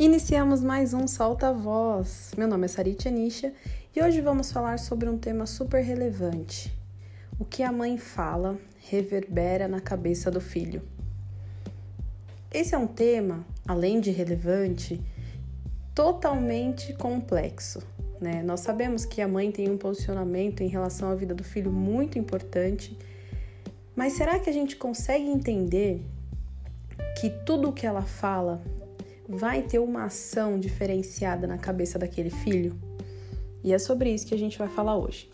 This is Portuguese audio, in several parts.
Iniciamos mais um Solta Voz. Meu nome é Sarit Anisha e hoje vamos falar sobre um tema super relevante. O que a mãe fala reverbera na cabeça do filho. Esse é um tema, além de relevante, totalmente complexo. Né? Nós sabemos que a mãe tem um posicionamento em relação à vida do filho muito importante, mas será que a gente consegue entender que tudo o que ela fala vai ter uma ação diferenciada na cabeça daquele filho? E é sobre isso que a gente vai falar hoje.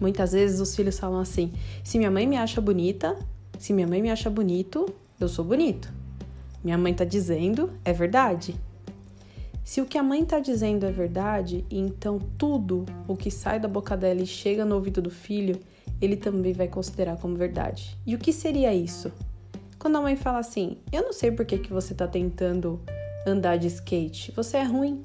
Muitas vezes os filhos falam assim: se minha mãe me acha bonita, se minha mãe me acha bonito, eu sou bonito. Minha mãe tá dizendo, é verdade. Se o que a mãe tá dizendo é verdade, então tudo o que sai da boca dela e chega no ouvido do filho, ele também vai considerar como verdade. E o que seria isso? Quando a mãe fala assim: Eu não sei por que, que você tá tentando andar de skate, você é ruim.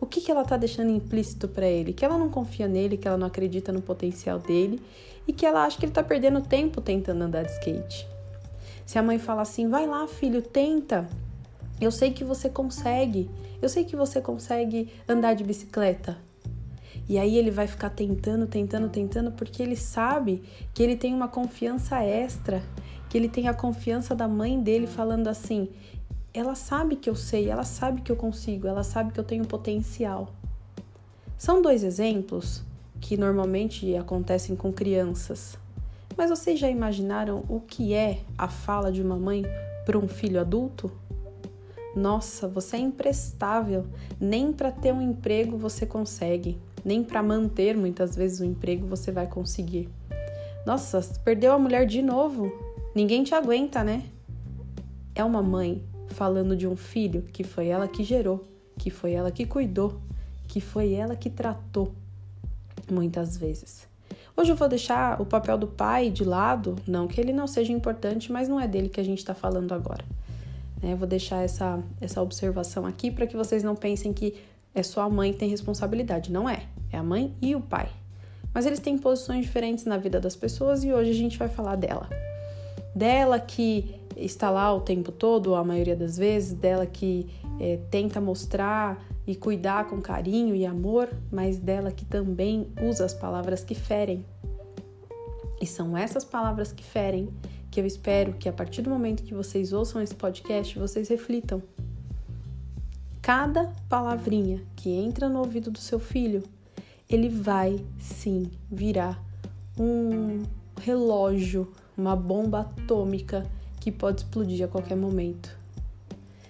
O que, que ela tá deixando implícito para ele? Que ela não confia nele, que ela não acredita no potencial dele e que ela acha que ele tá perdendo tempo tentando andar de skate. Se a mãe fala assim: Vai lá, filho, tenta. Eu sei que você consegue. Eu sei que você consegue andar de bicicleta. E aí ele vai ficar tentando, tentando, tentando, porque ele sabe que ele tem uma confiança extra, que ele tem a confiança da mãe dele falando assim: ela sabe que eu sei, ela sabe que eu consigo, ela sabe que eu tenho potencial. São dois exemplos que normalmente acontecem com crianças. Mas vocês já imaginaram o que é a fala de uma mãe para um filho adulto? Nossa, você é imprestável, nem para ter um emprego você consegue nem para manter muitas vezes o emprego você vai conseguir. Nossa, perdeu a mulher de novo. Ninguém te aguenta, né? É uma mãe falando de um filho que foi ela que gerou, que foi ela que cuidou, que foi ela que tratou muitas vezes. Hoje eu vou deixar o papel do pai de lado, não que ele não seja importante, mas não é dele que a gente está falando agora. Né? Eu vou deixar essa, essa observação aqui para que vocês não pensem que é só a mãe que tem responsabilidade. Não é. É a mãe e o pai. Mas eles têm posições diferentes na vida das pessoas e hoje a gente vai falar dela. Dela que está lá o tempo todo, a maioria das vezes, dela que é, tenta mostrar e cuidar com carinho e amor, mas dela que também usa as palavras que ferem. E são essas palavras que ferem que eu espero que a partir do momento que vocês ouçam esse podcast, vocês reflitam cada palavrinha que entra no ouvido do seu filho, ele vai sim virar um relógio, uma bomba atômica que pode explodir a qualquer momento.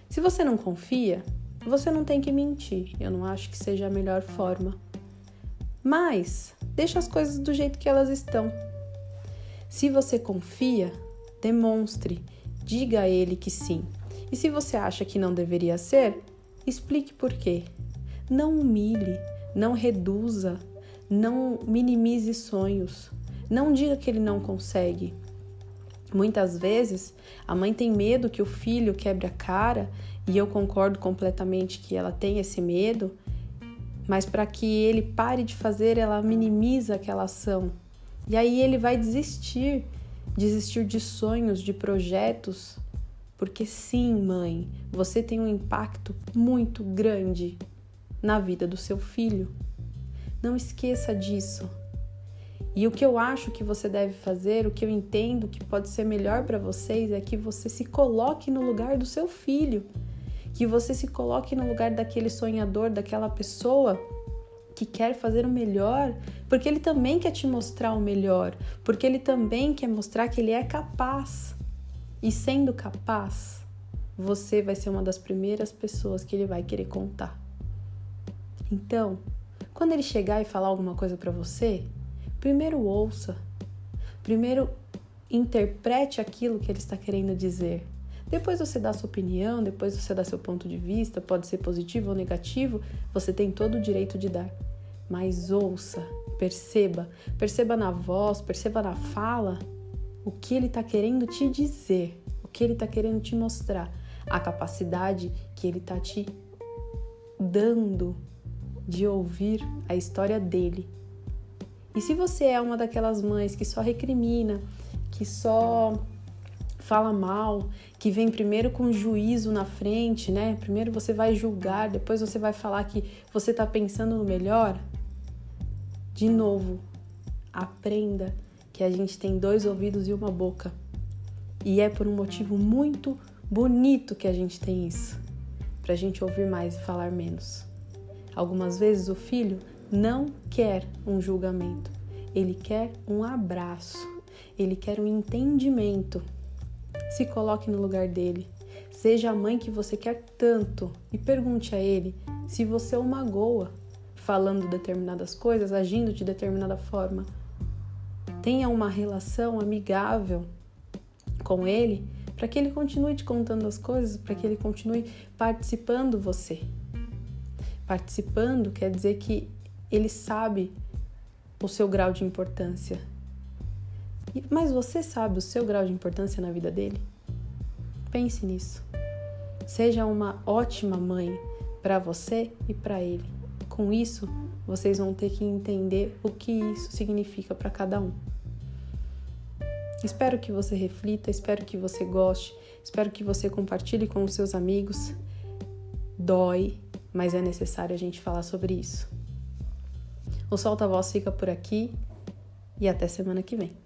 Se você não confia, você não tem que mentir. Eu não acho que seja a melhor forma. Mas deixa as coisas do jeito que elas estão. Se você confia, demonstre, diga a ele que sim. E se você acha que não deveria ser, Explique por quê. Não humilhe, não reduza, não minimize sonhos. Não diga que ele não consegue. Muitas vezes a mãe tem medo que o filho quebre a cara, e eu concordo completamente que ela tem esse medo, mas para que ele pare de fazer, ela minimiza aquela ação. E aí ele vai desistir, desistir de sonhos, de projetos, porque sim, mãe, você tem um impacto muito grande na vida do seu filho. Não esqueça disso. E o que eu acho que você deve fazer, o que eu entendo que pode ser melhor para vocês é que você se coloque no lugar do seu filho, que você se coloque no lugar daquele sonhador, daquela pessoa que quer fazer o melhor, porque ele também quer te mostrar o melhor, porque ele também quer mostrar que ele é capaz. E sendo capaz, você vai ser uma das primeiras pessoas que ele vai querer contar. Então, quando ele chegar e falar alguma coisa para você, primeiro ouça. Primeiro interprete aquilo que ele está querendo dizer. Depois você dá sua opinião, depois você dá seu ponto de vista, pode ser positivo ou negativo, você tem todo o direito de dar. Mas ouça, perceba, perceba na voz, perceba na fala o que ele está querendo te dizer, o que ele está querendo te mostrar, a capacidade que ele está te dando de ouvir a história dele. E se você é uma daquelas mães que só recrimina, que só fala mal, que vem primeiro com juízo na frente, né? Primeiro você vai julgar, depois você vai falar que você está pensando no melhor. De novo, aprenda que a gente tem dois ouvidos e uma boca. E é por um motivo muito bonito que a gente tem isso para a gente ouvir mais e falar menos. Algumas vezes o filho não quer um julgamento, ele quer um abraço, ele quer um entendimento. Se coloque no lugar dele. Seja a mãe que você quer tanto e pergunte a ele se você o magoa falando determinadas coisas, agindo de determinada forma. Tenha uma relação amigável com ele para que ele continue te contando as coisas, para que ele continue participando você. Participando quer dizer que ele sabe o seu grau de importância. Mas você sabe o seu grau de importância na vida dele? Pense nisso. Seja uma ótima mãe para você e para ele. Com isso, vocês vão ter que entender o que isso significa para cada um. Espero que você reflita, espero que você goste, espero que você compartilhe com os seus amigos. Dói, mas é necessário a gente falar sobre isso. O Solta Voz fica por aqui e até semana que vem.